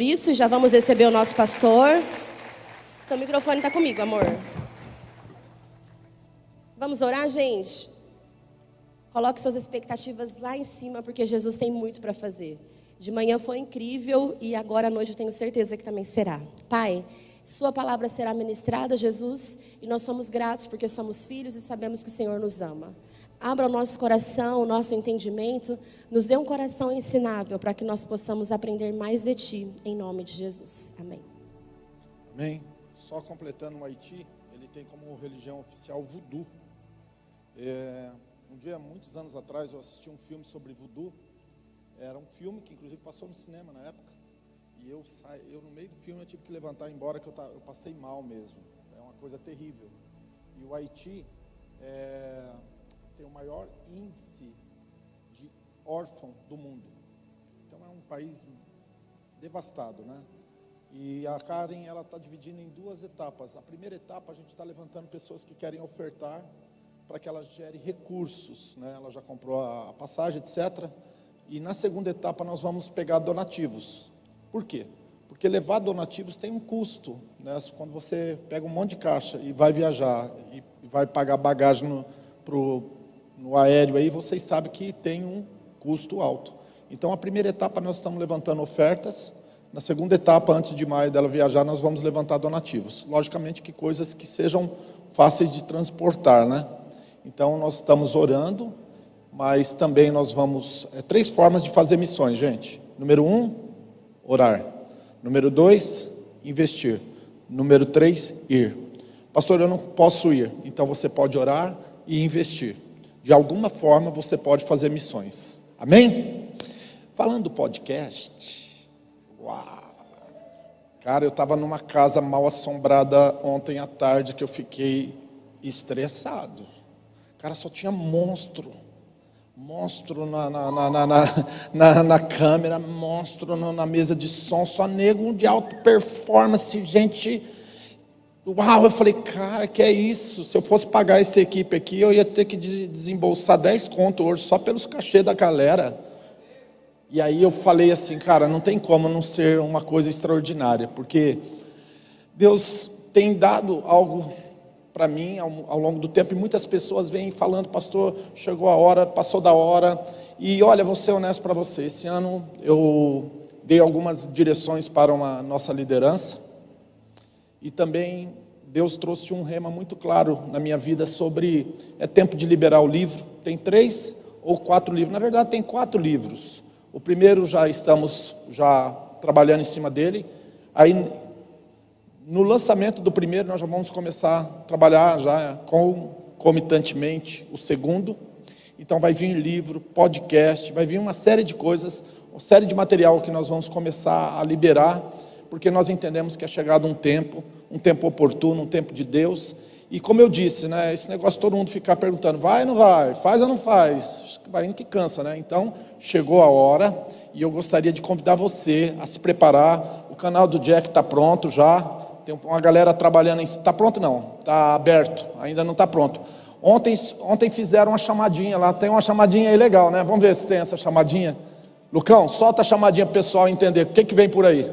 Isso, já vamos receber o nosso pastor. Seu microfone está comigo, amor. Vamos orar, gente? Coloque suas expectativas lá em cima, porque Jesus tem muito para fazer. De manhã foi incrível e agora à noite eu tenho certeza que também será. Pai, Sua palavra será ministrada, Jesus, e nós somos gratos porque somos filhos e sabemos que o Senhor nos ama. Abra o nosso coração, o nosso entendimento, nos dê um coração ensinável para que nós possamos aprender mais de Ti, em nome de Jesus. Amém. Amém. Só completando o Haiti, ele tem como religião oficial voodoo. É, um dia, muitos anos atrás, eu assisti um filme sobre voodoo. Era um filme que, inclusive, passou no cinema na época. E eu, saí, eu no meio do filme, eu tive que levantar embora, que eu, eu passei mal mesmo. É uma coisa terrível. E o Haiti é, tem o maior índice de órfão do mundo. Então é um país devastado, né? E a Karen ela está dividindo em duas etapas. A primeira etapa a gente está levantando pessoas que querem ofertar para que ela gere recursos, né? Ela já comprou a passagem, etc. E na segunda etapa nós vamos pegar donativos. Por quê? Porque levar donativos tem um custo, né? Quando você pega um monte de caixa e vai viajar e vai pagar bagagem no, pro, no aéreo aí, vocês sabem que tem um custo alto. Então, a primeira etapa nós estamos levantando ofertas. Na segunda etapa, antes de maio dela viajar, nós vamos levantar donativos. Logicamente que coisas que sejam fáceis de transportar, né? Então, nós estamos orando, mas também nós vamos. É, três formas de fazer missões, gente. Número um, orar. Número dois, investir. Número três, ir. Pastor, eu não posso ir. Então, você pode orar e investir de alguma forma você pode fazer missões. Amém? Falando do podcast, uau! Cara, eu estava numa casa mal assombrada ontem à tarde que eu fiquei estressado. Cara, só tinha monstro. Monstro na, na, na, na, câmera, monstro na mesa de som, só nego de alta performance, gente Uau, eu falei, cara, que é isso? Se eu fosse pagar essa equipe aqui, eu ia ter que desembolsar 10 conto hoje só pelos cachê da galera. E aí eu falei assim, cara, não tem como não ser uma coisa extraordinária, porque Deus tem dado algo para mim ao, ao, longo do tempo, e muitas pessoas vêm falando, pastor, chegou a hora, passou da hora, e olha, vou ser honesto para você, esse ano eu dei algumas direções para uma nossa liderança, e também Deus trouxe um rema muito claro na minha vida sobre é tempo de liberar o livro. Tem três ou quatro livros. Na verdade, tem quatro livros. O primeiro já estamos já trabalhando em cima dele. Aí no lançamento do primeiro nós já vamos começar a trabalhar já concomitantemente o segundo. Então vai vir livro, podcast, vai vir uma série de coisas, uma série de material que nós vamos começar a liberar porque nós entendemos que é chegado um tempo, um tempo oportuno, um tempo de Deus. E como eu disse, né, esse negócio todo mundo ficar perguntando, vai ou não vai, faz ou não faz, indo que cansa, né? Então, chegou a hora e eu gostaria de convidar você a se preparar. O canal do Jack está pronto já, tem uma galera trabalhando em. Está pronto não? Está aberto, ainda não está pronto. Ontem, ontem fizeram uma chamadinha lá, tem uma chamadinha aí legal, né? Vamos ver se tem essa chamadinha. Lucão, solta a chamadinha para o pessoal entender o que, que vem por aí.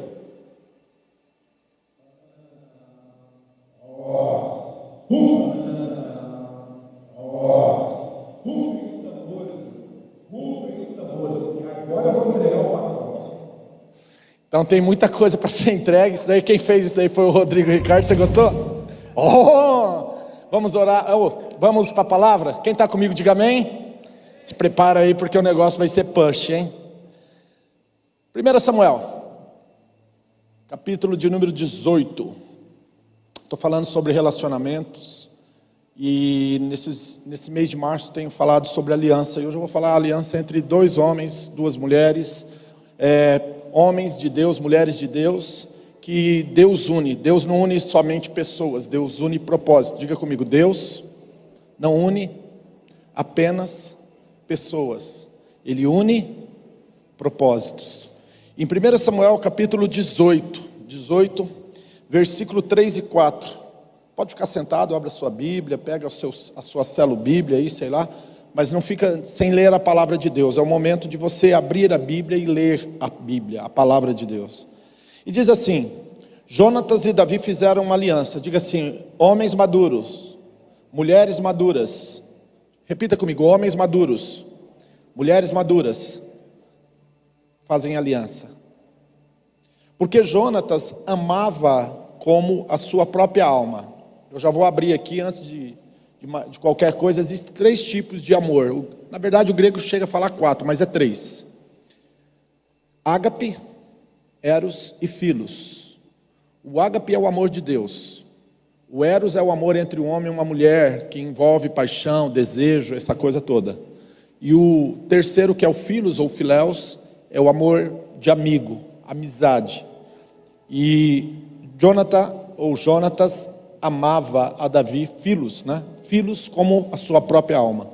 Então tem muita coisa para ser entregue. Isso daí, quem fez isso daí foi o Rodrigo Ricardo. Você gostou? Oh! Vamos orar. Oh, vamos para a palavra? Quem está comigo, diga amém. Se prepara aí, porque o negócio vai ser push, hein? 1 Samuel, capítulo de número 18. Estou falando sobre relacionamentos e nesses, nesse mês de março tenho falado sobre aliança. E hoje eu vou falar aliança entre dois homens, duas mulheres, é, homens de Deus, mulheres de Deus, que Deus une. Deus não une somente pessoas, Deus une propósito. Diga comigo, Deus não une apenas pessoas, Ele une propósitos. Em 1 Samuel capítulo 18, 18 versículo 3 e 4. Pode ficar sentado, abre a sua Bíblia, pega seu, a sua celo Bíblia aí, sei lá, mas não fica sem ler a palavra de Deus. É o momento de você abrir a Bíblia e ler a Bíblia, a palavra de Deus. E diz assim: Jonatas e Davi fizeram uma aliança. Diga assim: homens maduros, mulheres maduras. Repita comigo: homens maduros, mulheres maduras fazem aliança. Porque Jonatas amava como a sua própria alma. Eu já vou abrir aqui antes de, de, de qualquer coisa. Existem três tipos de amor. Na verdade, o grego chega a falar quatro, mas é três: ágape, eros e filos. O ágape é o amor de Deus. O eros é o amor entre um homem e uma mulher, que envolve paixão, desejo, essa coisa toda. E o terceiro, que é o filos ou filéus, é o amor de amigo, amizade. E Jonathan ou Jonatas amava a Davi filhos, né? Filhos como a sua própria alma.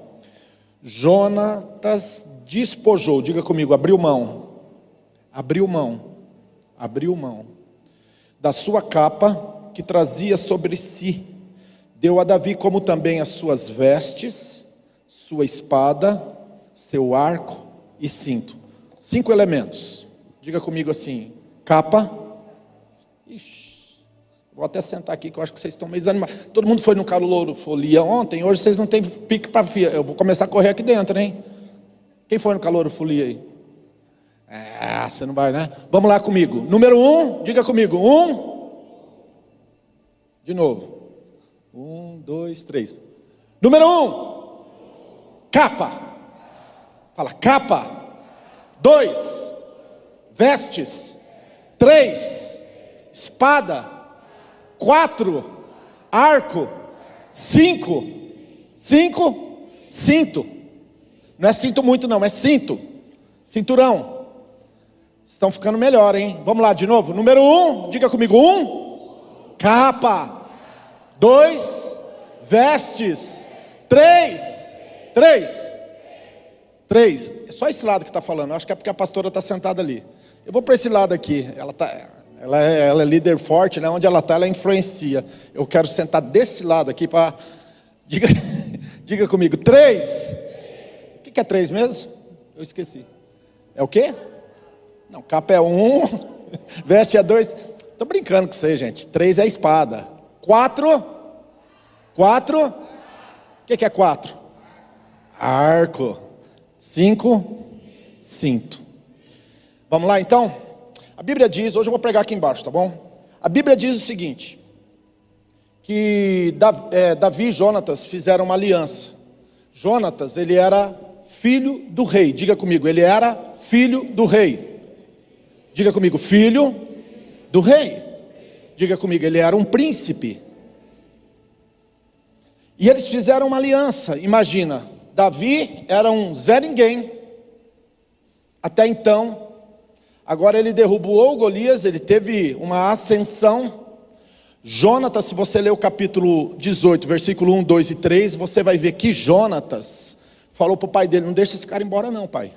Jonatas despojou, diga comigo, abriu mão. Abriu mão. Abriu mão da sua capa que trazia sobre si. Deu a Davi como também as suas vestes, sua espada, seu arco e cinto. Cinco elementos. Diga comigo assim: capa. Ixi, vou até sentar aqui que eu acho que vocês estão meio desanimados. Todo mundo foi no Calouro Folia ontem, hoje vocês não têm pique para. Eu vou começar a correr aqui dentro, hein? Quem foi no Calouro Folia aí? É, você não vai, né? Vamos lá comigo. Número um, diga comigo. Um. De novo. Um, dois, três. Número um. Capa. Fala, capa. Dois, vestes. Três, espada. Quatro, arco. Cinco, cinco, cinto. Não é cinto muito, não, é cinto. Cinturão. Estão ficando melhor, hein? Vamos lá de novo. Número um, diga comigo: um, capa. Dois, vestes. Três, três, três. É só esse lado que está falando. Acho que é porque a pastora está sentada ali. Eu vou para esse lado aqui. Ela, tá, ela, é, ela é líder forte, né? Onde ela está, ela influencia. Eu quero sentar desse lado aqui para. Diga, diga comigo: três. O que é três mesmo? Eu esqueci. É o quê? Não, capa é um, veste é dois. Estou brincando com você, gente. Três é espada. Quatro. Quatro. O que, que é quatro? Arco. Cinco. Cinto. Vamos lá então? A Bíblia diz, hoje eu vou pregar aqui embaixo, tá bom? A Bíblia diz o seguinte: que é, Davi e Jonatas fizeram uma aliança. Jonatas, ele era filho do rei. Diga comigo, ele era filho do rei. Diga comigo, filho do rei. Diga comigo, ele era um príncipe. E eles fizeram uma aliança. Imagina, Davi era um Zé Ninguém. Até então, agora ele derrubou Golias, ele teve uma ascensão. Jonatas, se você ler o capítulo 18, versículo 1, 2 e 3, você vai ver que Jonatas falou para o pai dele: Não deixa esse cara embora, não, pai.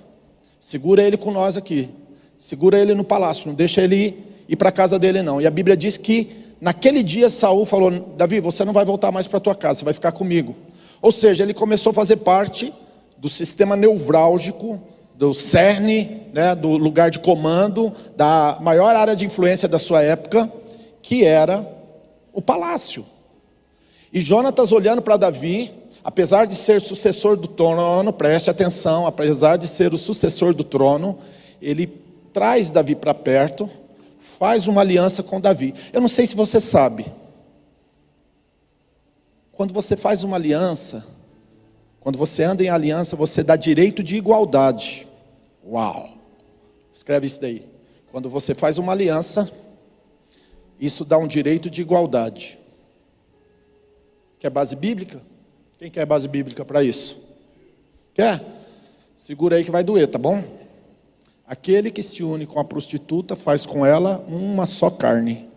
Segura ele com nós aqui. Segura ele no palácio, não deixa ele ir, ir para a casa dele, não. E a Bíblia diz que naquele dia Saul falou: Davi, você não vai voltar mais para tua casa, você vai ficar comigo. Ou seja, ele começou a fazer parte do sistema nevrálgico, do cerne, né, do lugar de comando, da maior área de influência da sua época, que era o palácio. E Jonatas olhando para Davi, apesar de ser sucessor do trono, preste atenção, apesar de ser o sucessor do trono, ele traz Davi para perto, faz uma aliança com Davi. Eu não sei se você sabe. Quando você faz uma aliança, quando você anda em aliança, você dá direito de igualdade. Uau! Escreve isso daí. Quando você faz uma aliança, isso dá um direito de igualdade. Quer base bíblica? Quem quer base bíblica para isso? Quer? Segura aí que vai doer, tá bom? Aquele que se une com a prostituta faz com ela uma só carne.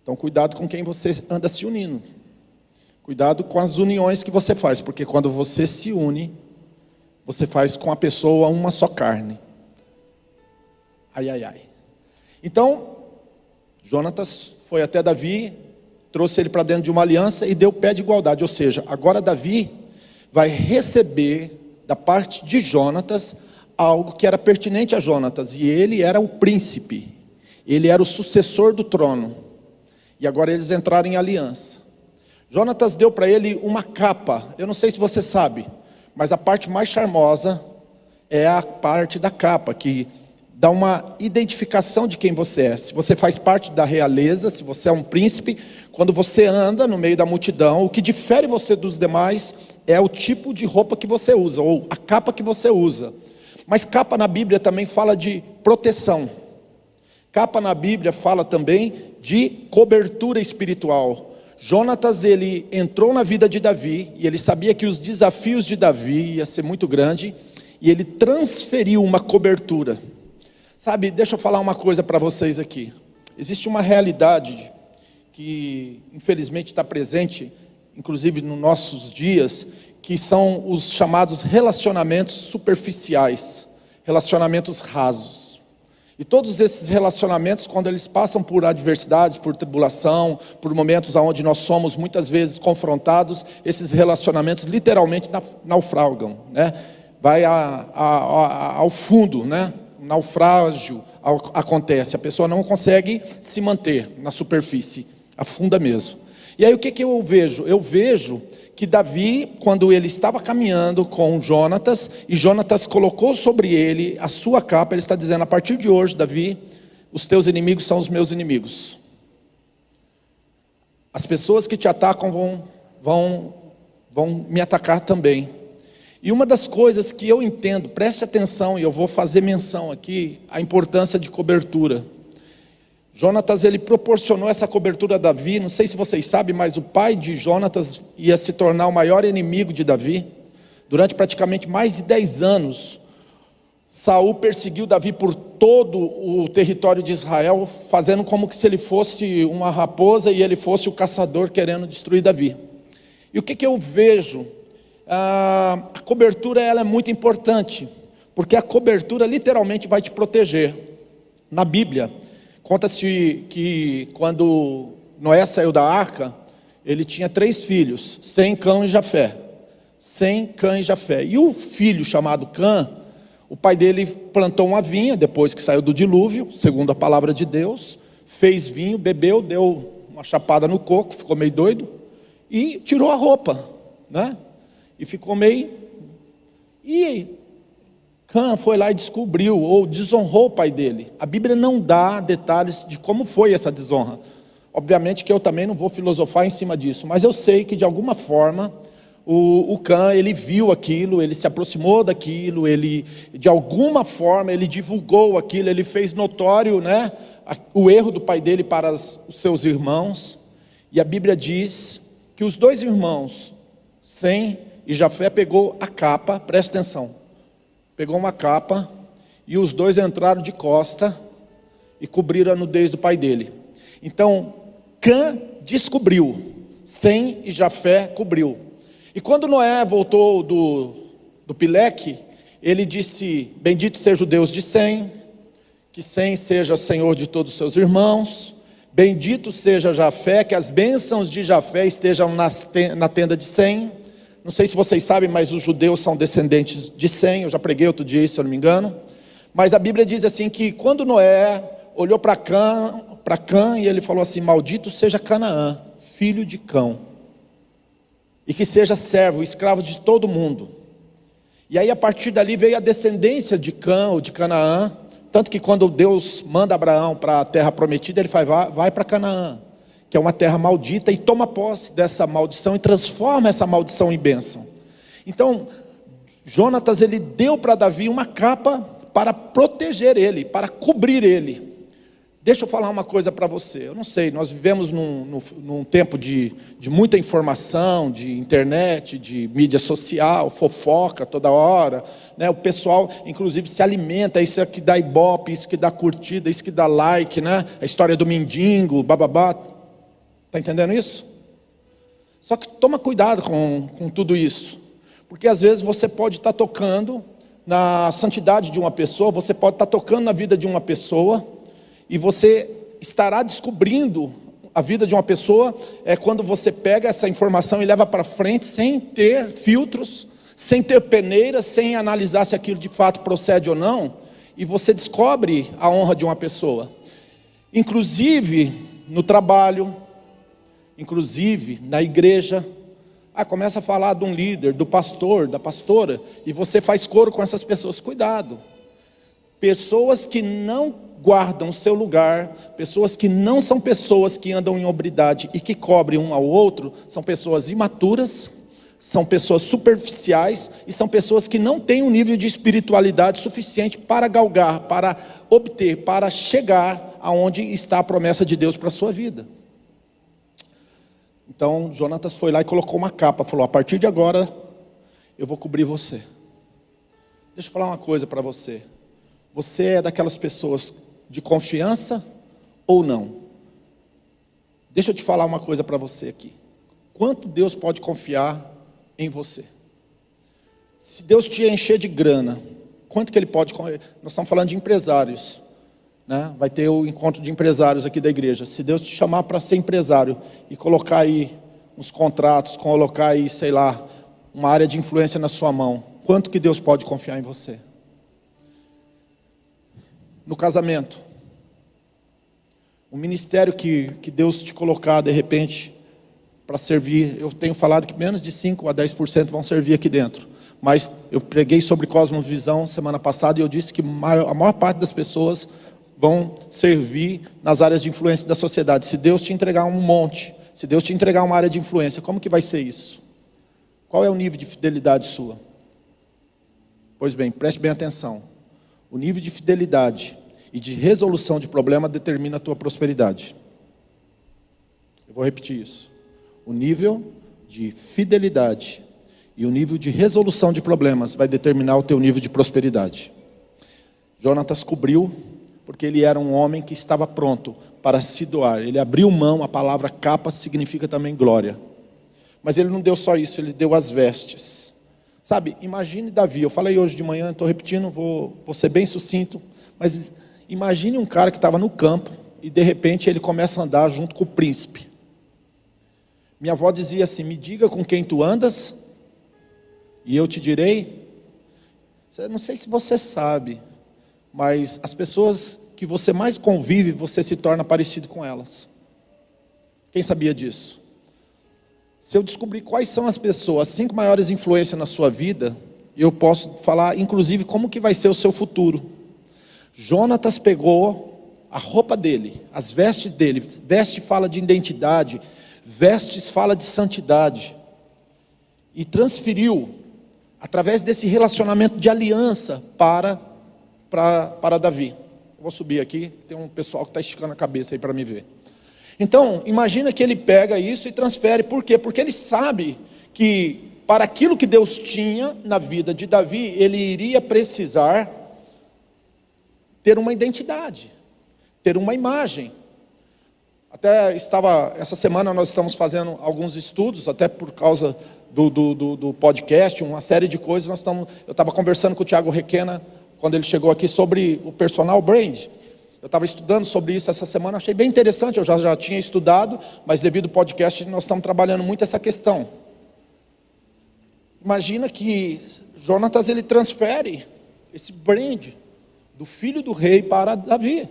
Então, cuidado com quem você anda se unindo. Cuidado com as uniões que você faz, porque quando você se une, você faz com a pessoa uma só carne. Ai, ai, ai. Então, Jonatas foi até Davi, trouxe ele para dentro de uma aliança e deu pé de igualdade. Ou seja, agora Davi vai receber da parte de Jonatas algo que era pertinente a Jonatas, e ele era o príncipe, ele era o sucessor do trono. E agora eles entraram em aliança. Jonatas deu para ele uma capa, eu não sei se você sabe, mas a parte mais charmosa é a parte da capa, que dá uma identificação de quem você é. Se você faz parte da realeza, se você é um príncipe, quando você anda no meio da multidão, o que difere você dos demais é o tipo de roupa que você usa, ou a capa que você usa. Mas capa na Bíblia também fala de proteção. Capa na Bíblia fala também de cobertura espiritual. Jonatas ele entrou na vida de Davi e ele sabia que os desafios de Davi ia ser muito grande e ele transferiu uma cobertura. Sabe, deixa eu falar uma coisa para vocês aqui. Existe uma realidade que, infelizmente, está presente, inclusive nos nossos dias, que são os chamados relacionamentos superficiais, relacionamentos rasos. E todos esses relacionamentos, quando eles passam por adversidades, por tribulação, por momentos onde nós somos muitas vezes confrontados, esses relacionamentos literalmente naufragam, né? vai a, a, a, ao fundo, né? naufrágio acontece, a pessoa não consegue se manter na superfície, afunda mesmo. E aí o que, que eu vejo? Eu vejo que Davi, quando ele estava caminhando com Jonatas, e Jonatas colocou sobre ele a sua capa, ele está dizendo: a partir de hoje, Davi, os teus inimigos são os meus inimigos. As pessoas que te atacam vão, vão, vão me atacar também. E uma das coisas que eu entendo, preste atenção, e eu vou fazer menção aqui, a importância de cobertura. Jonatas, ele proporcionou essa cobertura a Davi, não sei se vocês sabem, mas o pai de Jonatas ia se tornar o maior inimigo de Davi. Durante praticamente mais de 10 anos, Saul perseguiu Davi por todo o território de Israel, fazendo como se ele fosse uma raposa e ele fosse o caçador querendo destruir Davi. E o que, que eu vejo ah, a cobertura ela é muito importante, porque a cobertura literalmente vai te proteger. Na Bíblia, conta-se que quando Noé saiu da arca, ele tinha três filhos, Sem, Cão e Jafé. Sem, Cã e Jafé. E o filho chamado Cã, o pai dele plantou uma vinha, depois que saiu do dilúvio, segundo a palavra de Deus, fez vinho, bebeu, deu uma chapada no coco, ficou meio doido, e tirou a roupa, né? e ficou meio. E Cã foi lá e descobriu, ou desonrou o pai dele. A Bíblia não dá detalhes de como foi essa desonra. Obviamente que eu também não vou filosofar em cima disso, mas eu sei que de alguma forma o, o ele viu aquilo, ele se aproximou daquilo, ele, de alguma forma, ele divulgou aquilo, ele fez notório né, o erro do pai dele para os seus irmãos. E a Bíblia diz que os dois irmãos, sem e Jafé pegou a capa, presta atenção. Pegou uma capa e os dois entraram de costa e cobriram a nudez do pai dele. Então, Cã descobriu, Sem e Jafé cobriu. E quando Noé voltou do, do Pileque, ele disse: Bendito seja o Deus de Sem, que Sem seja senhor de todos os seus irmãos. Bendito seja Jafé, que as bênçãos de Jafé estejam na tenda de Sem. Não sei se vocês sabem, mas os judeus são descendentes de Sem. Eu já preguei outro dia, se eu não me engano. Mas a Bíblia diz assim que quando Noé olhou para Cã, para Cã e ele falou assim: Maldito seja Canaã, filho de Cão, e que seja servo, escravo de todo mundo. E aí a partir dali veio a descendência de Cã ou de Canaã, tanto que quando Deus manda Abraão para a terra prometida, ele fala: vai, vai para Canaã que é uma terra maldita, e toma posse dessa maldição e transforma essa maldição em bênção. Então, Jonatas ele deu para Davi uma capa para proteger ele, para cobrir ele. Deixa eu falar uma coisa para você. Eu não sei, nós vivemos num, num, num tempo de, de, muita informação, de internet, de mídia social, fofoca toda hora. Né? O pessoal, inclusive, se alimenta. Isso é que dá ibope, isso que dá curtida, isso que dá like. Né? A história do mendigo, bababá. Está entendendo isso? Só que toma cuidado com, com tudo isso. Porque às vezes você pode estar tá tocando na santidade de uma pessoa, você pode estar tá tocando na vida de uma pessoa, e você estará descobrindo a vida de uma pessoa é quando você pega essa informação e leva para frente sem ter filtros, sem ter peneira, sem analisar se aquilo de fato procede ou não, e você descobre a honra de uma pessoa. Inclusive no trabalho, inclusive na igreja. Ah, começa a falar de um líder, do pastor, da pastora, e você faz coro com essas pessoas. Cuidado. Pessoas que não guardam o seu lugar, pessoas que não são pessoas que andam em obridade e que cobrem um ao outro, são pessoas imaturas, são pessoas superficiais e são pessoas que não têm um nível de espiritualidade suficiente para galgar, para obter, para chegar aonde está a promessa de Deus para a sua vida. Então, Jonatas foi lá e colocou uma capa, falou: "A partir de agora eu vou cobrir você". Deixa eu falar uma coisa para você. Você é daquelas pessoas de confiança ou não? Deixa eu te falar uma coisa para você aqui. Quanto Deus pode confiar em você. Se Deus te encher de grana, quanto que Ele pode. Nós estamos falando de empresários. Né? Vai ter o encontro de empresários aqui da igreja. Se Deus te chamar para ser empresário e colocar aí uns contratos, colocar aí, sei lá, uma área de influência na sua mão, quanto que Deus pode confiar em você? No casamento. O ministério que, que Deus te colocar, de repente, para servir. Eu tenho falado que menos de 5 a 10% vão servir aqui dentro. Mas eu preguei sobre cosmovisão semana passada e eu disse que a maior parte das pessoas vão servir nas áreas de influência da sociedade. Se Deus te entregar um monte, se Deus te entregar uma área de influência, como que vai ser isso? Qual é o nível de fidelidade sua? Pois bem, preste bem atenção. O nível de fidelidade e de resolução de problema determina a tua prosperidade. Eu vou repetir isso o nível de fidelidade e o nível de resolução de problemas vai determinar o teu nível de prosperidade. Jonatas cobriu porque ele era um homem que estava pronto para se doar. Ele abriu mão, a palavra capa significa também glória. Mas ele não deu só isso, ele deu as vestes. Sabe, imagine Davi, eu falei hoje de manhã, estou repetindo, vou, vou ser bem sucinto, mas imagine um cara que estava no campo e de repente ele começa a andar junto com o príncipe. Minha avó dizia assim: Me diga com quem tu andas, e eu te direi. Não sei se você sabe, mas as pessoas que você mais convive, você se torna parecido com elas. Quem sabia disso? Se eu descobrir quais são as pessoas, as cinco maiores influências na sua vida, eu posso falar, inclusive, como que vai ser o seu futuro. Jonatas pegou a roupa dele, as vestes dele, veste fala de identidade, Vestes fala de santidade. E transferiu, através desse relacionamento de aliança, para, para, para Davi. vou subir aqui, tem um pessoal que está esticando a cabeça aí para me ver. Então, imagina que ele pega isso e transfere. Por quê? Porque ele sabe que para aquilo que Deus tinha na vida de Davi, ele iria precisar ter uma identidade, ter uma imagem. Até estava, essa semana nós estamos fazendo alguns estudos, até por causa do, do, do, do podcast, uma série de coisas. Nós estamos, eu estava conversando com o Tiago Requena, quando ele chegou aqui, sobre o personal brand. Eu estava estudando sobre isso essa semana, achei bem interessante, eu já, já tinha estudado, mas devido ao podcast nós estamos trabalhando muito essa questão. Imagina que Jonatas ele transfere esse brand do filho do rei para Davi.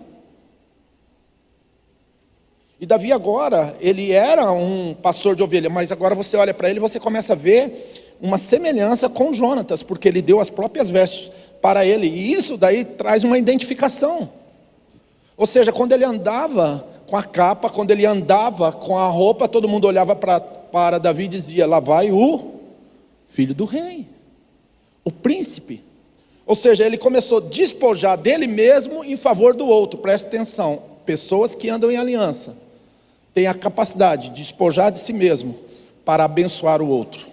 E Davi agora, ele era um pastor de ovelha, mas agora você olha para ele e você começa a ver uma semelhança com Jonatas, porque ele deu as próprias vestes para ele, e isso daí traz uma identificação. Ou seja, quando ele andava com a capa, quando ele andava com a roupa, todo mundo olhava para, Davi e dizia: Lá vai o filho do rei, o príncipe. Ou seja, ele começou a despojar dele mesmo em favor do outro, presta atenção, pessoas que andam em aliança tem a capacidade de despojar de si mesmo para abençoar o outro.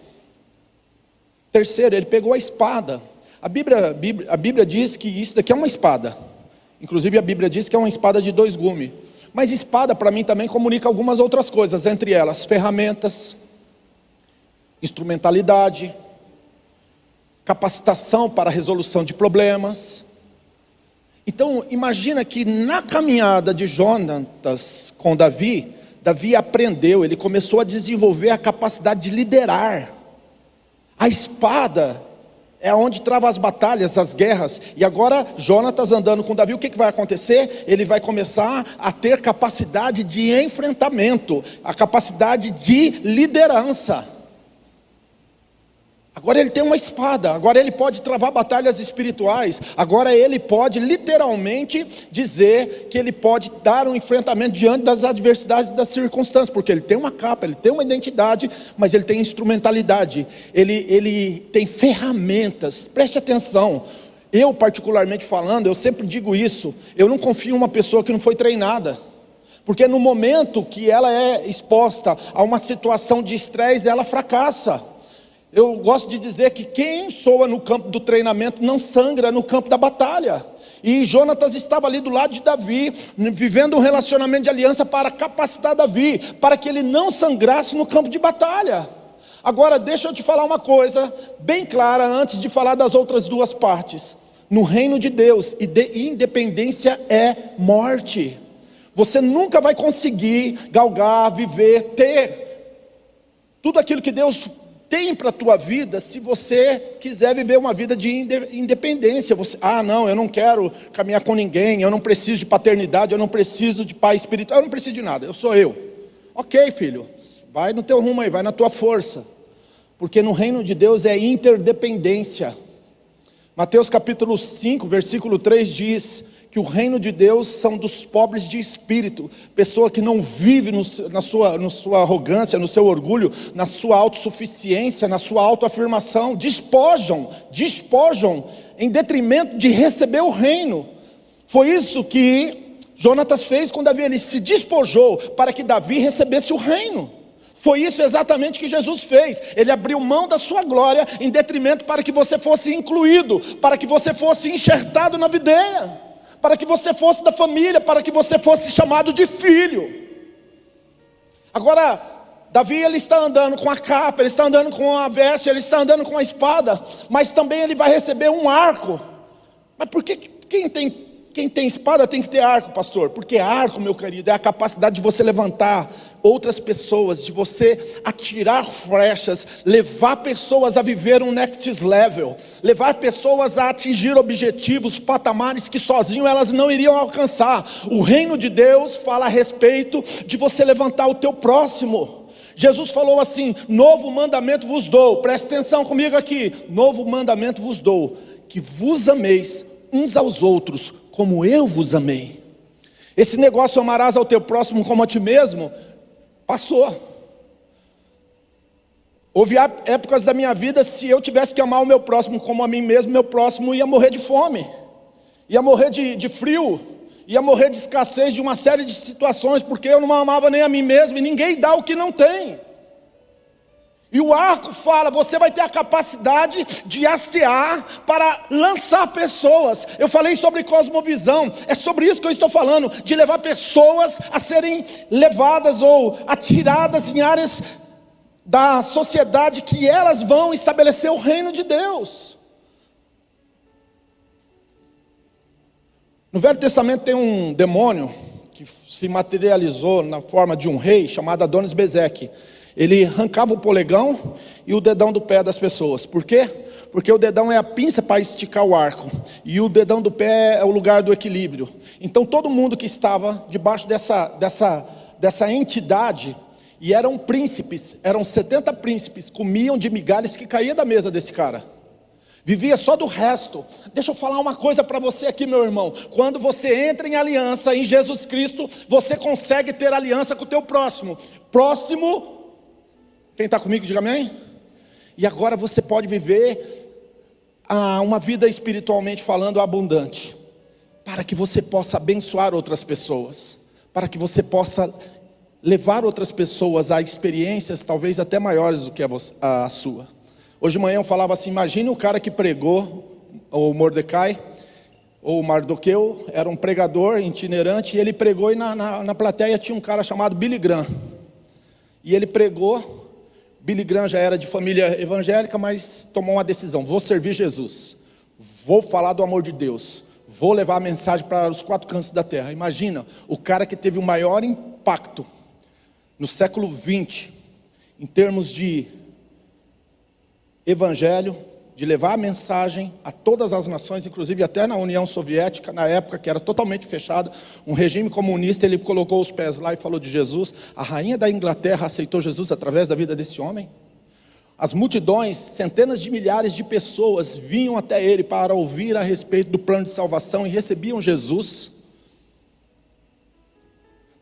Terceiro, ele pegou a espada. A Bíblia, a Bíblia, diz que isso daqui é uma espada. Inclusive a Bíblia diz que é uma espada de dois gumes. Mas espada para mim também comunica algumas outras coisas, entre elas ferramentas, instrumentalidade, capacitação para resolução de problemas. Então, imagina que na caminhada de Jonatas com Davi, Davi aprendeu, ele começou a desenvolver a capacidade de liderar. A espada é onde trava as batalhas, as guerras. E agora Jonatas andando com Davi, o que, que vai acontecer? Ele vai começar a ter capacidade de enfrentamento, a capacidade de liderança. Agora ele tem uma espada, agora ele pode travar batalhas espirituais, agora ele pode literalmente dizer que ele pode dar um enfrentamento diante das adversidades e das circunstâncias, porque ele tem uma capa, ele tem uma identidade, mas ele tem instrumentalidade, ele, ele tem ferramentas, preste atenção. Eu, particularmente falando, eu sempre digo isso, eu não confio em uma pessoa que não foi treinada. Porque no momento que ela é exposta a uma situação de estresse, ela fracassa. Eu gosto de dizer que quem soa no campo do treinamento não sangra no campo da batalha. E Jonatas estava ali do lado de Davi, vivendo um relacionamento de aliança para capacitar Davi, para que ele não sangrasse no campo de batalha. Agora, deixa eu te falar uma coisa bem clara antes de falar das outras duas partes. No reino de Deus, independência é morte. Você nunca vai conseguir galgar, viver, ter tudo aquilo que Deus tem para a tua vida se você quiser viver uma vida de independência. Você, ah, não, eu não quero caminhar com ninguém, eu não preciso de paternidade, eu não preciso de pai espiritual, eu não preciso de nada, eu sou eu. Ok, filho, vai no teu rumo aí, vai na tua força. Porque no reino de Deus é interdependência. Mateus capítulo 5, versículo 3 diz: que o reino de Deus são dos pobres de espírito, pessoa que não vive no, na, sua, na sua arrogância, no seu orgulho, na sua autossuficiência, na sua autoafirmação, despojam, despojam em detrimento de receber o reino. Foi isso que Jonatas fez com Davi, ele se despojou para que Davi recebesse o reino. Foi isso exatamente que Jesus fez. Ele abriu mão da sua glória em detrimento para que você fosse incluído, para que você fosse enxertado na videira para que você fosse da família, para que você fosse chamado de filho. Agora, Davi ele está andando com a capa, ele está andando com a veste, ele está andando com a espada, mas também ele vai receber um arco. Mas por que quem tem quem tem espada tem que ter arco, pastor, porque arco, meu querido, é a capacidade de você levantar outras pessoas, de você atirar flechas, levar pessoas a viver um next level, levar pessoas a atingir objetivos, patamares que sozinho elas não iriam alcançar. O reino de Deus fala a respeito de você levantar o teu próximo. Jesus falou assim: Novo mandamento vos dou, preste atenção comigo aqui. Novo mandamento vos dou, que vos ameis uns aos outros, como eu vos amei. Esse negócio amarás ao teu próximo como a ti mesmo, passou. Houve épocas da minha vida, se eu tivesse que amar o meu próximo como a mim mesmo, meu próximo ia morrer de fome, ia morrer de, de frio, ia morrer de escassez de uma série de situações, porque eu não amava nem a mim mesmo, e ninguém dá o que não tem. E o arco fala: você vai ter a capacidade de hastear para lançar pessoas. Eu falei sobre cosmovisão, é sobre isso que eu estou falando, de levar pessoas a serem levadas ou atiradas em áreas da sociedade que elas vão estabelecer o reino de Deus. No Velho Testamento tem um demônio que se materializou na forma de um rei chamado Adonis Bezeque. Ele arrancava o polegão e o dedão do pé das pessoas. Por quê? Porque o dedão é a pinça para esticar o arco, e o dedão do pé é o lugar do equilíbrio. Então todo mundo que estava debaixo dessa, dessa, dessa entidade, e eram príncipes, eram 70 príncipes, comiam de migalhas que caía da mesa desse cara. Vivia só do resto. Deixa eu falar uma coisa para você aqui, meu irmão. Quando você entra em aliança em Jesus Cristo, você consegue ter aliança com o teu próximo. Próximo quem está comigo, diga amém. E agora você pode viver ah, uma vida espiritualmente falando abundante, para que você possa abençoar outras pessoas, para que você possa levar outras pessoas a experiências talvez até maiores do que a, você, a sua. Hoje de manhã eu falava assim: imagine o cara que pregou, o Mordecai, ou Mardoqueu, era um pregador itinerante, e ele pregou e na, na, na plateia tinha um cara chamado Billy Graham. E ele pregou Billy Graham já era de família evangélica, mas tomou uma decisão: vou servir Jesus, vou falar do amor de Deus, vou levar a mensagem para os quatro cantos da terra. Imagina o cara que teve o maior impacto no século XX, em termos de evangelho, de levar a mensagem a todas as nações, inclusive até na União Soviética, na época que era totalmente fechada, um regime comunista, ele colocou os pés lá e falou de Jesus. A rainha da Inglaterra aceitou Jesus através da vida desse homem. As multidões, centenas de milhares de pessoas vinham até ele para ouvir a respeito do plano de salvação e recebiam Jesus.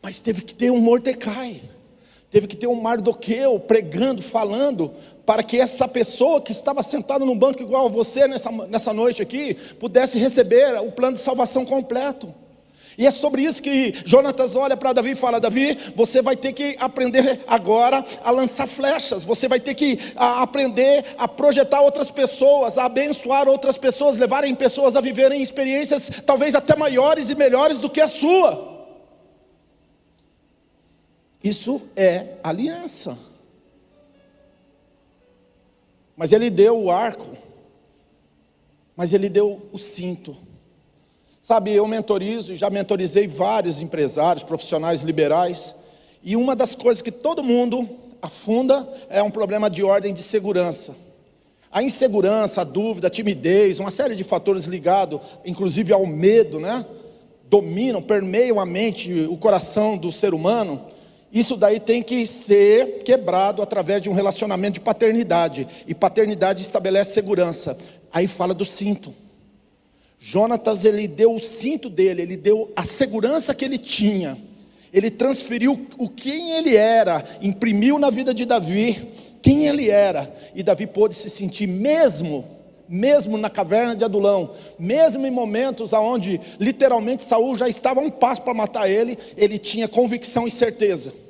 Mas teve que ter um Mordecai teve que ter um Mardoqueu pregando, falando, para que essa pessoa que estava sentada num banco igual a você nessa, nessa noite aqui, pudesse receber o plano de salvação completo. E é sobre isso que Jonatas olha para Davi e fala: Davi, você vai ter que aprender agora a lançar flechas, você vai ter que a, aprender a projetar outras pessoas, a abençoar outras pessoas, levarem pessoas a viverem experiências talvez até maiores e melhores do que a sua. Isso é aliança. Mas ele deu o arco, mas ele deu o cinto. Sabe, eu mentorizo e já mentorizei vários empresários, profissionais liberais, e uma das coisas que todo mundo afunda é um problema de ordem de segurança. A insegurança, a dúvida, a timidez, uma série de fatores ligados, inclusive ao medo, né? Dominam, permeiam a mente, o coração do ser humano. Isso daí tem que ser quebrado através de um relacionamento de paternidade. E paternidade estabelece segurança. Aí fala do cinto. Jonatas, ele deu o cinto dele, ele deu a segurança que ele tinha. Ele transferiu o quem ele era, imprimiu na vida de Davi quem ele era. E Davi pôde se sentir mesmo mesmo na caverna de Adulão, mesmo em momentos onde literalmente Saul já estava a um passo para matar ele, ele tinha convicção e certeza.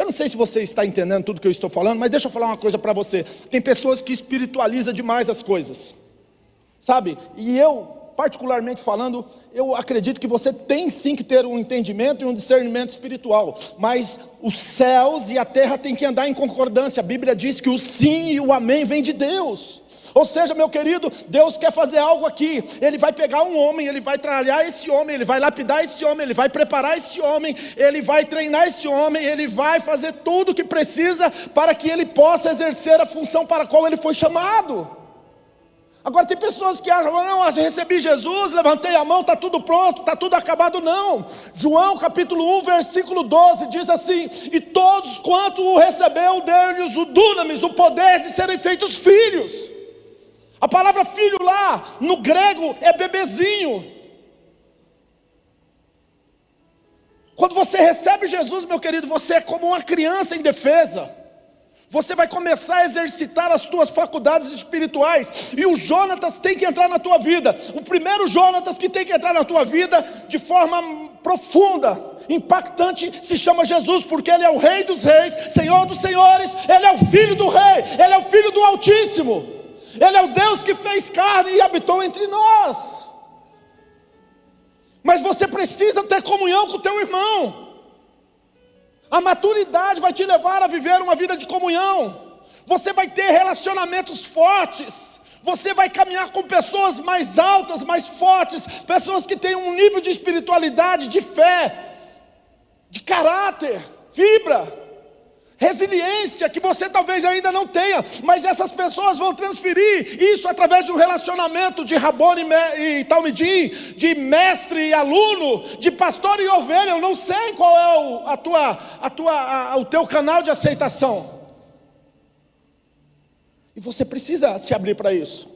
Eu não sei se você está entendendo tudo que eu estou falando, mas deixa eu falar uma coisa para você. Tem pessoas que espiritualizam demais as coisas, sabe? E eu, particularmente falando, eu acredito que você tem sim que ter um entendimento e um discernimento espiritual, mas os céus e a terra têm que andar em concordância. A Bíblia diz que o sim e o amém vem de Deus. Ou seja, meu querido, Deus quer fazer algo aqui. Ele vai pegar um homem, ele vai trabalhar esse homem, ele vai lapidar esse homem, ele vai preparar esse homem, ele vai treinar esse homem, ele vai fazer tudo o que precisa para que ele possa exercer a função para a qual ele foi chamado. Agora tem pessoas que acham, não, eu recebi Jesus, levantei a mão, está tudo pronto, está tudo acabado. Não. João capítulo 1, versículo 12 diz assim: E todos quanto o recebeu, deu-lhes o dunamis, o poder de serem feitos filhos. A palavra filho lá, no grego, é bebezinho. Quando você recebe Jesus, meu querido, você é como uma criança em defesa. Você vai começar a exercitar as tuas faculdades espirituais. E o Jonatas tem que entrar na tua vida. O primeiro Jonatas que tem que entrar na tua vida de forma profunda, impactante, se chama Jesus, porque Ele é o Rei dos Reis, Senhor dos Senhores, Ele é o Filho do Rei, Ele é o Filho do Altíssimo. Ele é o Deus que fez carne e habitou entre nós. Mas você precisa ter comunhão com o teu irmão. A maturidade vai te levar a viver uma vida de comunhão. Você vai ter relacionamentos fortes. Você vai caminhar com pessoas mais altas, mais fortes, pessoas que têm um nível de espiritualidade, de fé, de caráter, fibra resiliência que você talvez ainda não tenha, mas essas pessoas vão transferir isso através de um relacionamento de Rabone e Talmidim, de mestre e aluno, de pastor e ovelha. Eu não sei qual é o, a tua, a tua, a, o teu canal de aceitação. E você precisa se abrir para isso.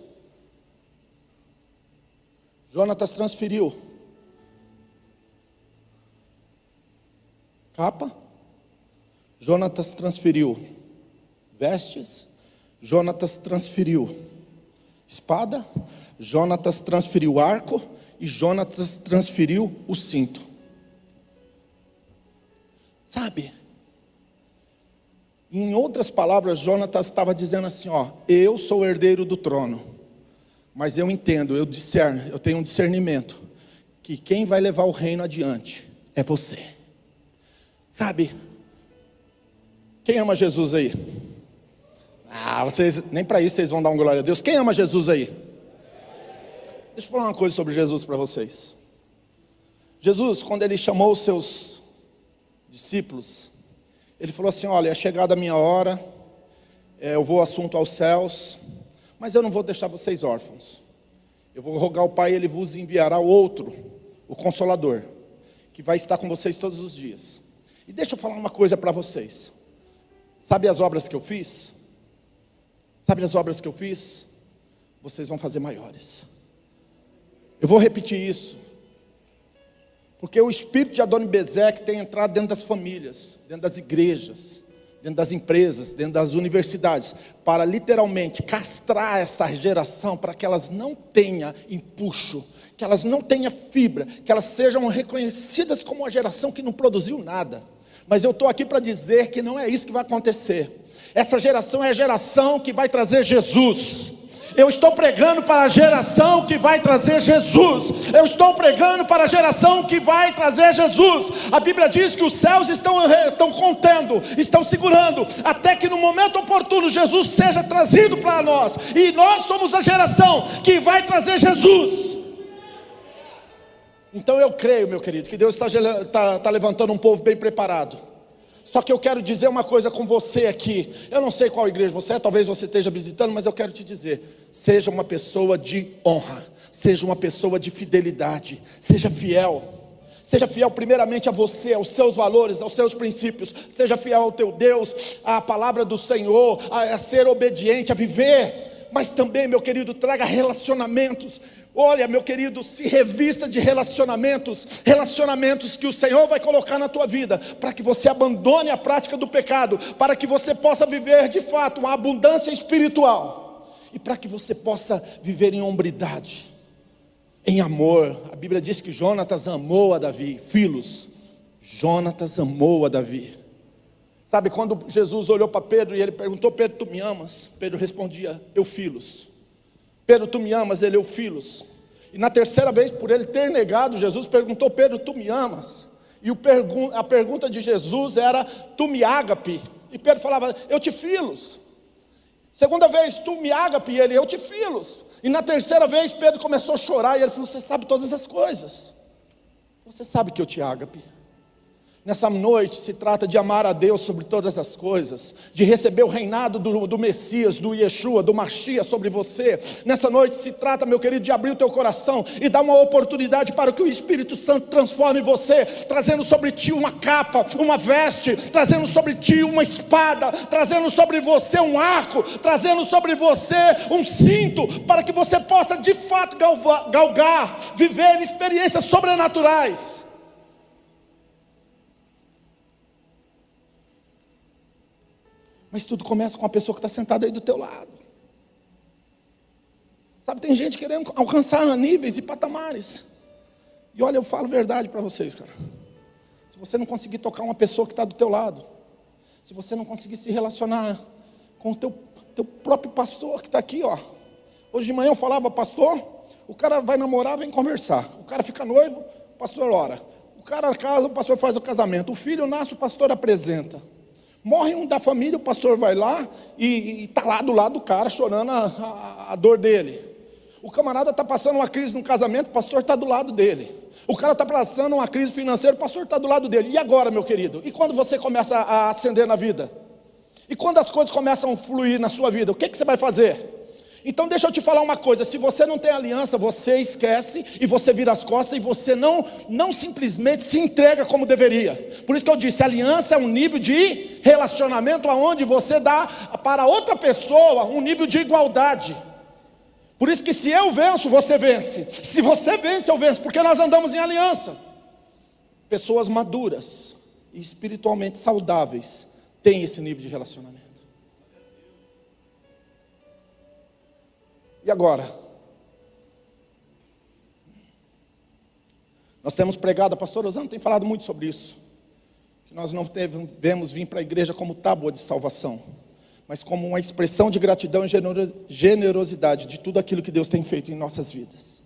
Jonatas transferiu capa Jonatas transferiu vestes, Jonatas transferiu espada, Jonatas transferiu arco e Jonatas transferiu o cinto. Sabe? Em outras palavras, Jonatas estava dizendo assim: ó, eu sou o herdeiro do trono, mas eu entendo, eu discerno, eu tenho um discernimento que quem vai levar o reino adiante é você. Sabe? Quem ama Jesus aí? Ah, vocês, nem para isso vocês vão dar um glória a Deus. Quem ama Jesus aí? Deixa eu falar uma coisa sobre Jesus para vocês. Jesus, quando ele chamou os seus discípulos, ele falou assim: Olha, é chegada a minha hora, é, eu vou assunto aos céus, Mas eu não vou deixar vocês órfãos. Eu vou rogar ao Pai, Ele vos enviará outro, o Consolador, que vai estar com vocês todos os dias. E deixa eu falar uma coisa para vocês. Sabe as obras que eu fiz? Sabe as obras que eu fiz? Vocês vão fazer maiores. Eu vou repetir isso. Porque o espírito de Adoni Bezek tem entrado dentro das famílias, dentro das igrejas, dentro das empresas, dentro das universidades, para literalmente castrar essa geração para que elas não tenham empuxo, que elas não tenham fibra, que elas sejam reconhecidas como uma geração que não produziu nada. Mas eu estou aqui para dizer que não é isso que vai acontecer. Essa geração é a geração que vai trazer Jesus. Eu estou pregando para a geração que vai trazer Jesus. Eu estou pregando para a geração que vai trazer Jesus. A Bíblia diz que os céus estão, estão contendo, estão segurando, até que no momento oportuno Jesus seja trazido para nós. E nós somos a geração que vai trazer Jesus. Então eu creio, meu querido, que Deus está, está, está levantando um povo bem preparado. Só que eu quero dizer uma coisa com você aqui. Eu não sei qual igreja você é, talvez você esteja visitando, mas eu quero te dizer: seja uma pessoa de honra, seja uma pessoa de fidelidade, seja fiel. Seja fiel primeiramente a você, aos seus valores, aos seus princípios. Seja fiel ao teu Deus, à palavra do Senhor, a, a ser obediente, a viver. Mas também, meu querido, traga relacionamentos Olha, meu querido, se revista de relacionamentos, relacionamentos que o Senhor vai colocar na tua vida, para que você abandone a prática do pecado, para que você possa viver de fato uma abundância espiritual, e para que você possa viver em hombridade, em amor. A Bíblia diz que Jonatas amou a Davi, filhos. Jonatas amou a Davi. Sabe quando Jesus olhou para Pedro e ele perguntou: Pedro, tu me amas? Pedro respondia: Eu, filhos. Pedro, tu me amas? Ele, eu, filhos. E na terceira vez, por ele ter negado, Jesus perguntou: Pedro, tu me amas? E a pergunta de Jesus era: Tu me ágape? E Pedro falava: Eu te filos. Segunda vez, tu me ágape? E ele: Eu te filos. E na terceira vez, Pedro começou a chorar e ele falou: Você sabe todas as coisas. Você sabe que eu te ágape. Nessa noite se trata de amar a Deus sobre todas as coisas, de receber o reinado do, do, Messias, do Yeshua, do Machia sobre você. Nessa noite se trata, meu querido, de abrir o teu coração e dar uma oportunidade para que o Espírito Santo transforme você, trazendo sobre ti uma capa, uma veste, trazendo sobre ti uma espada, trazendo sobre você um arco, trazendo sobre você um cinto, para que você possa de fato galgar, viver experiências sobrenaturais. Mas tudo começa com a pessoa que está sentada aí do teu lado. Sabe, tem gente querendo alcançar níveis e patamares. E olha, eu falo verdade para vocês, cara. Se você não conseguir tocar uma pessoa que está do teu lado, se você não conseguir se relacionar com o teu, teu próprio pastor que está aqui, ó. Hoje de manhã eu falava, pastor, o cara vai namorar, vem conversar. O cara fica noivo, o pastor ora. O cara casa, o pastor faz o casamento. O filho nasce, o pastor apresenta. Morre um da família, o pastor vai lá e está lá do lado do cara chorando a, a, a dor dele. O camarada está passando uma crise no casamento, o pastor está do lado dele. O cara está passando uma crise financeira, o pastor está do lado dele. E agora, meu querido? E quando você começa a ascender na vida? E quando as coisas começam a fluir na sua vida, o que, que você vai fazer? Então deixa eu te falar uma coisa, se você não tem aliança, você esquece e você vira as costas e você não não simplesmente se entrega como deveria. Por isso que eu disse, aliança é um nível de relacionamento aonde você dá para outra pessoa um nível de igualdade. Por isso que se eu venço, você vence. Se você vence, eu venço, porque nós andamos em aliança. Pessoas maduras e espiritualmente saudáveis têm esse nível de relacionamento. E agora? Nós temos pregado, a pastora Osana tem falado muito sobre isso. Que nós não devemos vir para a igreja como tábua de salvação, mas como uma expressão de gratidão e generosidade de tudo aquilo que Deus tem feito em nossas vidas.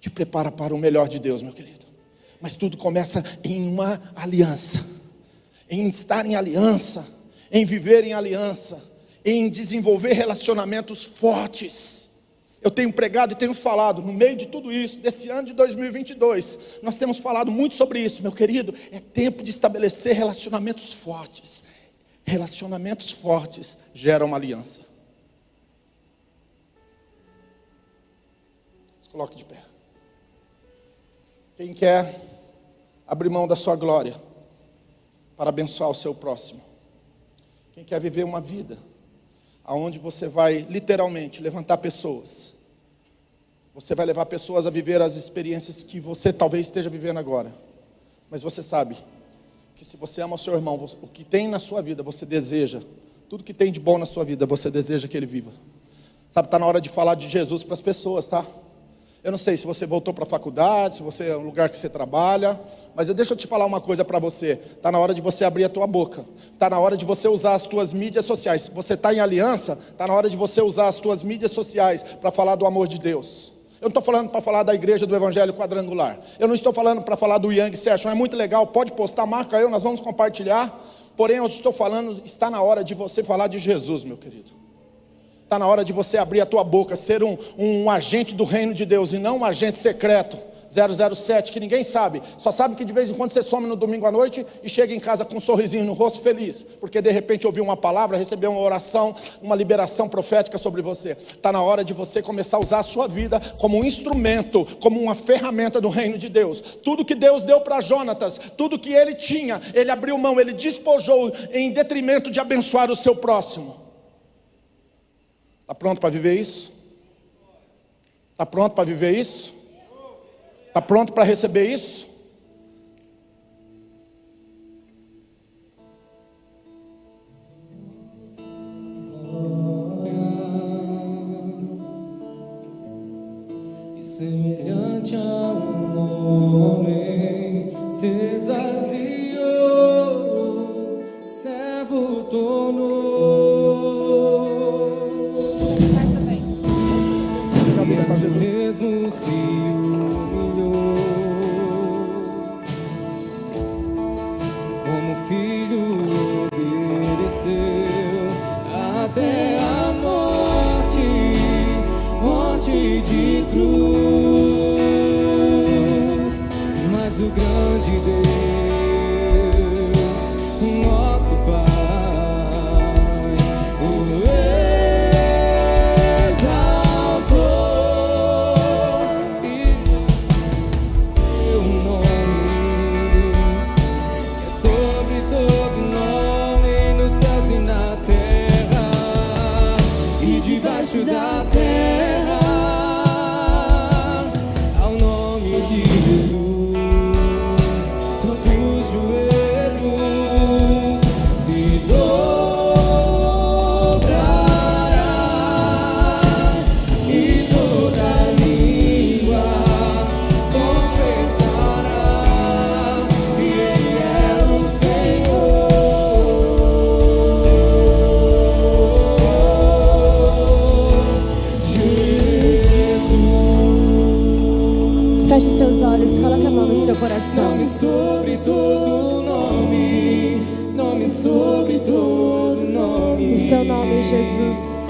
Te prepara para o melhor de Deus, meu querido. Mas tudo começa em uma aliança, em estar em aliança, em viver em aliança, em desenvolver relacionamentos fortes eu tenho pregado e tenho falado, no meio de tudo isso, desse ano de 2022, nós temos falado muito sobre isso, meu querido. É tempo de estabelecer relacionamentos fortes. Relacionamentos fortes geram uma aliança. Se coloque de pé. Quem quer abrir mão da sua glória para abençoar o seu próximo? Quem quer viver uma vida aonde você vai literalmente levantar pessoas? Você vai levar pessoas a viver as experiências que você talvez esteja vivendo agora. Mas você sabe que se você ama o seu irmão, o que tem na sua vida, você deseja. Tudo que tem de bom na sua vida, você deseja que ele viva. Sabe, está na hora de falar de Jesus para as pessoas, tá? Eu não sei se você voltou para a faculdade, se você é um lugar que você trabalha, mas eu deixa eu te falar uma coisa para você. Está na hora de você abrir a tua boca. Está na hora de você usar as tuas mídias sociais. Se você está em aliança, está na hora de você usar as tuas mídias sociais para falar do amor de Deus. Eu não estou falando para falar da igreja do Evangelho Quadrangular. Eu não estou falando para falar do Young Session. É muito legal, pode postar, marca eu, nós vamos compartilhar. Porém, eu estou falando, está na hora de você falar de Jesus, meu querido. Está na hora de você abrir a tua boca, ser um, um agente do reino de Deus e não um agente secreto 007, que ninguém sabe, só sabe que de vez em quando você some no domingo à noite e chega em casa com um sorrisinho no rosto feliz, porque de repente ouviu uma palavra, recebeu uma oração, uma liberação profética sobre você. Está na hora de você começar a usar a sua vida como um instrumento, como uma ferramenta do reino de Deus. Tudo que Deus deu para Jonatas, tudo que ele tinha, ele abriu mão, ele despojou em detrimento de abençoar o seu próximo. Está pronto para viver isso? Está pronto para viver isso? Está pronto para receber isso? Humilhou, como filho obedeceu até a morte, morte de cruz. Mas o grande Deus, seu coração. Nome sobre todo nome, nome sobre todo nome. O seu nome, Jesus. Jesus,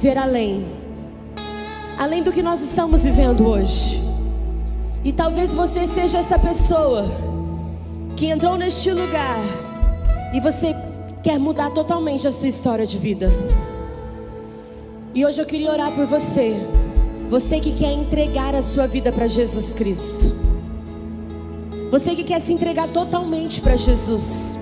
viver além. Além do que nós estamos vivendo hoje. E talvez você seja essa pessoa que entrou neste lugar e você quer mudar totalmente a sua história de vida. E hoje eu queria orar por você. Você que quer entregar a sua vida para Jesus Cristo. Você que quer se entregar totalmente para Jesus.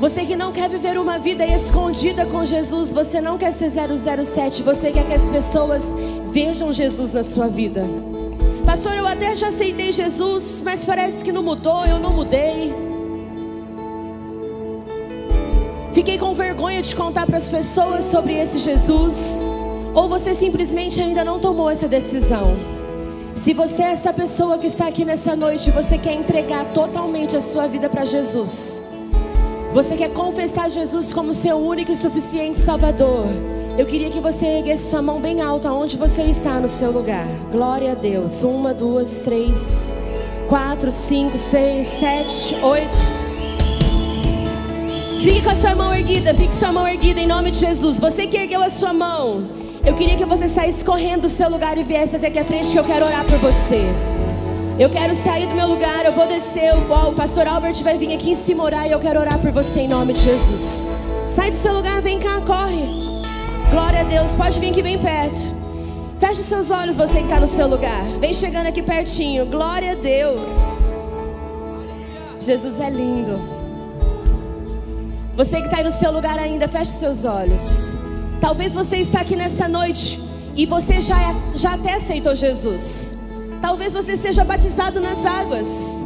Você que não quer viver uma vida escondida com Jesus, você não quer ser 007, você quer que as pessoas vejam Jesus na sua vida. Pastor, eu até já aceitei Jesus, mas parece que não mudou, eu não mudei. Fiquei com vergonha de contar para as pessoas sobre esse Jesus. Ou você simplesmente ainda não tomou essa decisão. Se você é essa pessoa que está aqui nessa noite, você quer entregar totalmente a sua vida para Jesus. Você quer confessar Jesus como seu único e suficiente Salvador. Eu queria que você erguesse sua mão bem alta onde você está no seu lugar. Glória a Deus. Uma, duas, três, quatro, cinco, seis, sete, oito. Fique com a sua mão erguida, fique com sua mão erguida em nome de Jesus. Você que ergueu a sua mão, eu queria que você saísse correndo do seu lugar e viesse até aqui à frente que eu quero orar por você. Eu quero sair do meu lugar, eu vou descer, o pastor Albert vai vir aqui em cima orar e eu quero orar por você em nome de Jesus. Sai do seu lugar, vem cá, corre. Glória a Deus, pode vir aqui bem perto. Feche seus olhos, você que está no seu lugar. Vem chegando aqui pertinho. Glória a Deus. Jesus é lindo. Você que está aí no seu lugar ainda, feche seus olhos. Talvez você está aqui nessa noite e você já, já até aceitou Jesus. Talvez você seja batizado nas águas.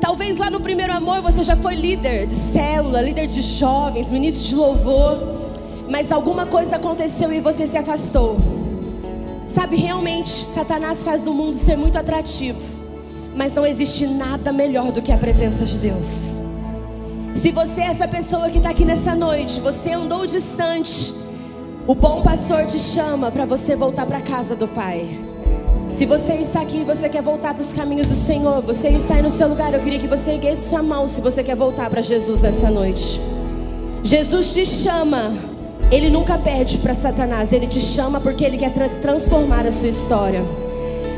Talvez lá no primeiro amor você já foi líder de célula, líder de jovens, ministro de louvor. Mas alguma coisa aconteceu e você se afastou. Sabe, realmente, Satanás faz do mundo ser muito atrativo. Mas não existe nada melhor do que a presença de Deus. Se você é essa pessoa que está aqui nessa noite, você andou distante, o bom pastor te chama para você voltar para a casa do Pai. Se você está aqui e você quer voltar para os caminhos do Senhor, você está aí no seu lugar, eu queria que você erguesse sua mão se você quer voltar para Jesus nessa noite. Jesus te chama, ele nunca pede para Satanás, ele te chama porque ele quer tra transformar a sua história.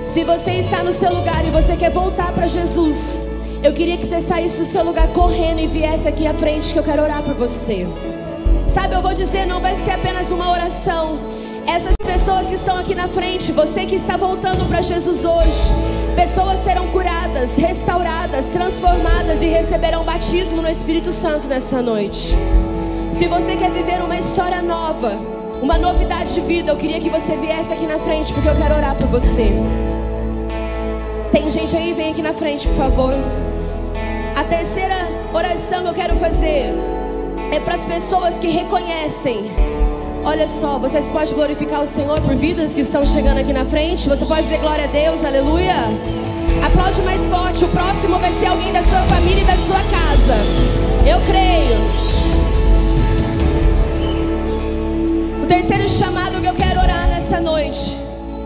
Se você está no seu lugar e você quer voltar para Jesus, eu queria que você saísse do seu lugar correndo e viesse aqui à frente que eu quero orar por você. Sabe, eu vou dizer, não vai ser apenas uma oração. Essas pessoas que estão aqui na frente, você que está voltando para Jesus hoje, pessoas serão curadas, restauradas, transformadas e receberão batismo no Espírito Santo nessa noite. Se você quer viver uma história nova, uma novidade de vida, eu queria que você viesse aqui na frente, porque eu quero orar por você. Tem gente aí? Vem aqui na frente, por favor. A terceira oração que eu quero fazer é para as pessoas que reconhecem. Olha só, vocês podem glorificar o Senhor por vidas que estão chegando aqui na frente. Você pode dizer glória a Deus, aleluia. Aplaude mais forte. O próximo vai ser alguém da sua família e da sua casa. Eu creio. O terceiro chamado que eu quero orar nessa noite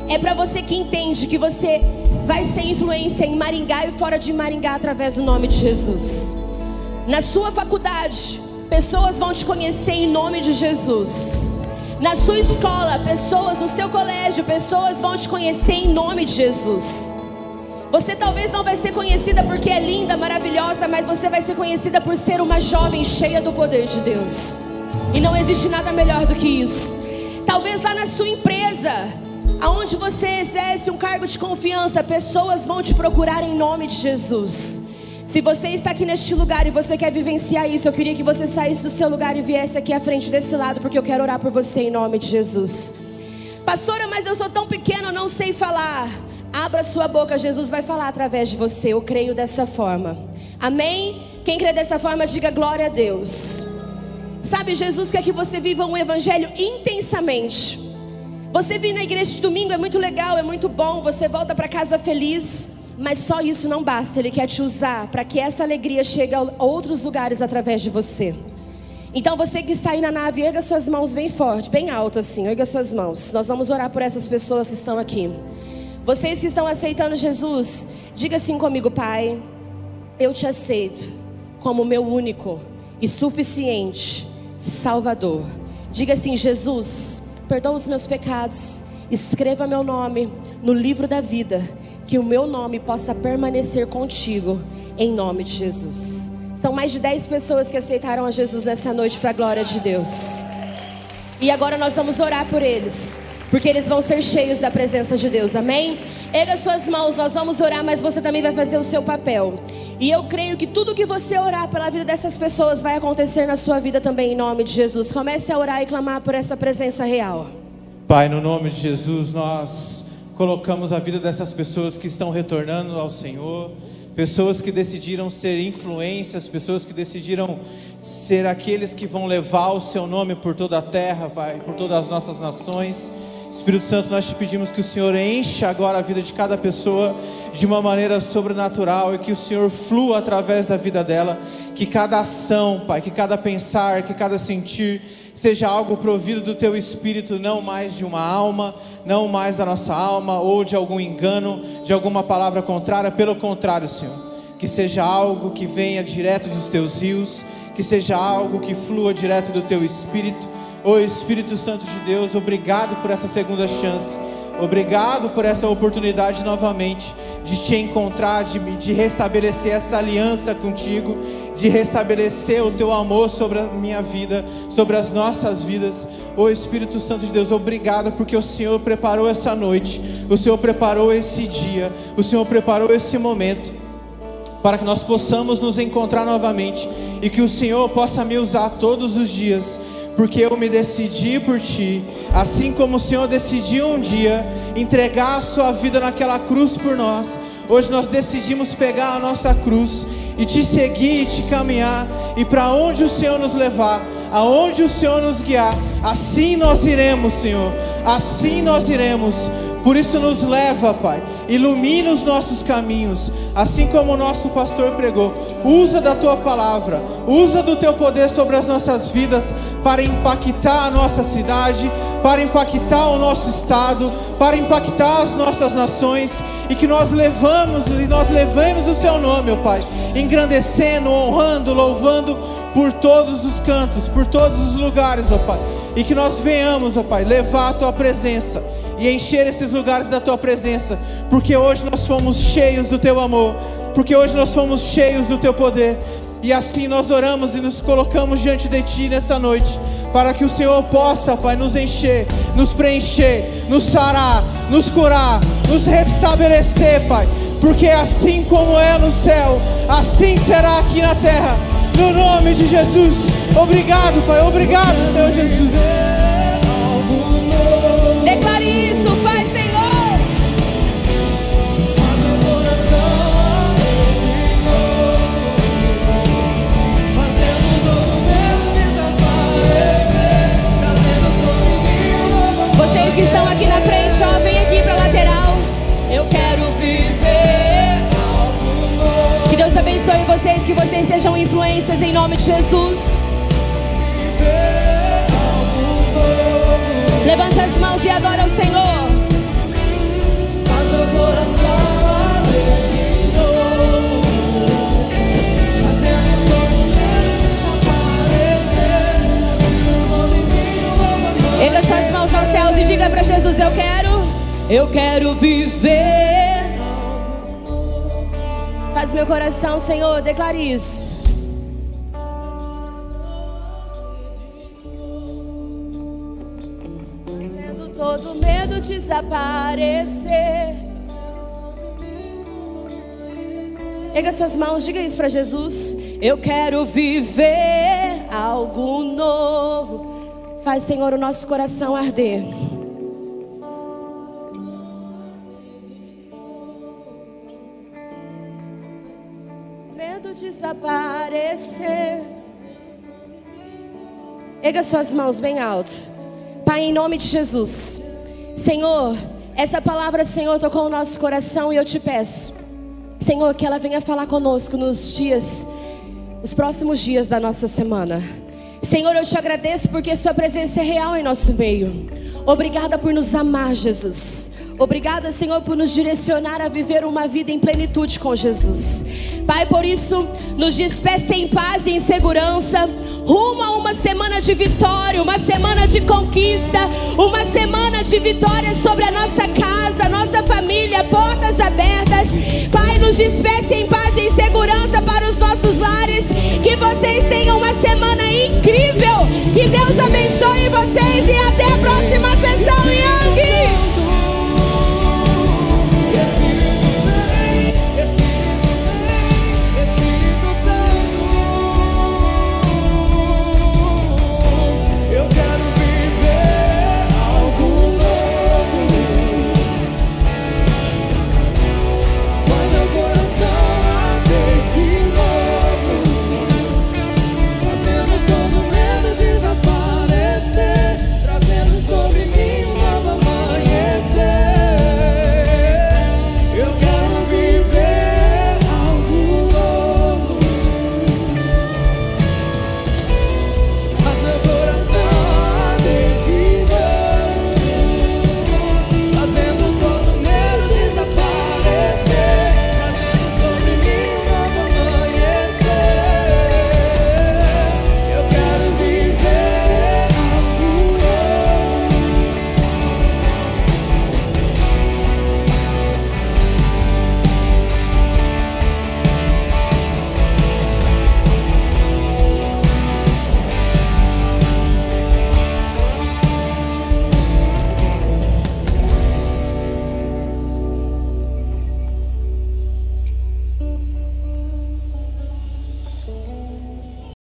é para você que entende que você vai ser influência em Maringá e fora de Maringá através do nome de Jesus. Na sua faculdade, pessoas vão te conhecer em nome de Jesus. Na sua escola, pessoas no seu colégio, pessoas vão te conhecer em nome de Jesus. Você talvez não vai ser conhecida porque é linda, maravilhosa, mas você vai ser conhecida por ser uma jovem cheia do poder de Deus. E não existe nada melhor do que isso. Talvez lá na sua empresa, Aonde você exerce um cargo de confiança, pessoas vão te procurar em nome de Jesus. Se você está aqui neste lugar e você quer vivenciar isso, eu queria que você saísse do seu lugar e viesse aqui à frente desse lado, porque eu quero orar por você em nome de Jesus. Pastora, mas eu sou tão pequeno, eu não sei falar. Abra sua boca, Jesus vai falar através de você. Eu creio dessa forma. Amém? Quem crê dessa forma, diga glória a Deus. Sabe, Jesus quer que você viva um evangelho intensamente. Você vir na igreja de domingo é muito legal, é muito bom, você volta para casa feliz, mas só isso não basta. Ele quer te usar para que essa alegria chegue a outros lugares através de você. Então você que está aí na nave, erga suas mãos bem forte, bem alto assim, erga suas mãos. Nós vamos orar por essas pessoas que estão aqui. Vocês que estão aceitando Jesus, diga assim comigo, Pai, eu te aceito como meu único e suficiente Salvador. Diga assim, Jesus, perdoa os meus pecados, escreva meu nome no livro da vida, que o meu nome possa permanecer contigo, em nome de Jesus. São mais de 10 pessoas que aceitaram a Jesus nessa noite para a glória de Deus. E agora nós vamos orar por eles, porque eles vão ser cheios da presença de Deus. Amém? Erga suas mãos, nós vamos orar, mas você também vai fazer o seu papel. E eu creio que tudo que você orar pela vida dessas pessoas vai acontecer na sua vida também, em nome de Jesus. Comece a orar e clamar por essa presença real. Pai, no nome de Jesus, nós colocamos a vida dessas pessoas que estão retornando ao Senhor, pessoas que decidiram ser influências, pessoas que decidiram ser aqueles que vão levar o seu nome por toda a terra, Pai, por todas as nossas nações. Espírito Santo, nós te pedimos que o Senhor encha agora a vida de cada pessoa de uma maneira sobrenatural e que o Senhor flua através da vida dela, que cada ação, Pai, que cada pensar, que cada sentir seja algo provido do teu espírito, não mais de uma alma, não mais da nossa alma ou de algum engano, de alguma palavra contrária, pelo contrário, Senhor, que seja algo que venha direto dos teus rios, que seja algo que flua direto do teu espírito. Ô Espírito Santo de Deus, obrigado por essa segunda chance. Obrigado por essa oportunidade novamente de te encontrar, de, de restabelecer essa aliança contigo, de restabelecer o teu amor sobre a minha vida, sobre as nossas vidas. Ô Espírito Santo de Deus, obrigado porque o Senhor preparou essa noite, o Senhor preparou esse dia, o Senhor preparou esse momento para que nós possamos nos encontrar novamente e que o Senhor possa me usar todos os dias porque eu me decidi por ti, assim como o Senhor decidiu um dia entregar a sua vida naquela cruz por nós. Hoje nós decidimos pegar a nossa cruz e te seguir e te caminhar e para onde o Senhor nos levar, aonde o Senhor nos guiar, assim nós iremos, Senhor. Assim nós iremos. Por isso nos leva, Pai. Ilumina os nossos caminhos, assim como o nosso pastor pregou. Usa da tua palavra, usa do teu poder sobre as nossas vidas para impactar a nossa cidade, para impactar o nosso estado, para impactar as nossas nações e que nós levamos e nós levemos o seu nome, ó Pai, engrandecendo, honrando, louvando por todos os cantos, por todos os lugares, ó Pai. E que nós venhamos, ó Pai, levar a tua presença e encher esses lugares da tua presença, porque hoje nós fomos cheios do teu amor, porque hoje nós fomos cheios do teu poder. E assim nós oramos e nos colocamos diante de Ti nessa noite, para que o Senhor possa, Pai, nos encher, nos preencher, nos sarar, nos curar, nos restabelecer, Pai, porque assim como é no céu, assim será aqui na terra, no nome de Jesus. Obrigado, Pai, obrigado, Senhor Jesus. Isso, faz Senhor. Vocês que estão aqui na frente, ó, vem aqui pra lateral. Eu quero viver. Que Deus abençoe vocês, que vocês sejam influências em nome de Jesus. Levante as mãos e adore ao Senhor. Faz meu coração. Erga suas mãos aos céus e diga para Jesus: Eu quero, eu quero viver. Faz meu coração, Senhor, declare isso. Desaparecer. Erga suas mãos, diga isso para Jesus. Eu quero viver algo novo. Faz, Senhor, o nosso coração arder. Medo desaparecer. Erga suas mãos bem alto. Pai, em nome de Jesus. Senhor, essa palavra, Senhor, tocou o nosso coração e eu te peço, Senhor, que ela venha falar conosco nos dias, os próximos dias da nossa semana. Senhor, eu te agradeço porque Sua presença é real em nosso meio. Obrigada por nos amar, Jesus. Obrigada, Senhor, por nos direcionar a viver uma vida em plenitude com Jesus. Pai, por isso, nos despeça em paz e em segurança, rumo a uma semana de vitória, uma semana de conquista, uma semana de vitória sobre a nossa casa, nossa família, portas abertas. Pai, nos despeça em paz e em segurança para os nossos lares. Que vocês tenham uma semana incrível. Que Deus abençoe vocês e a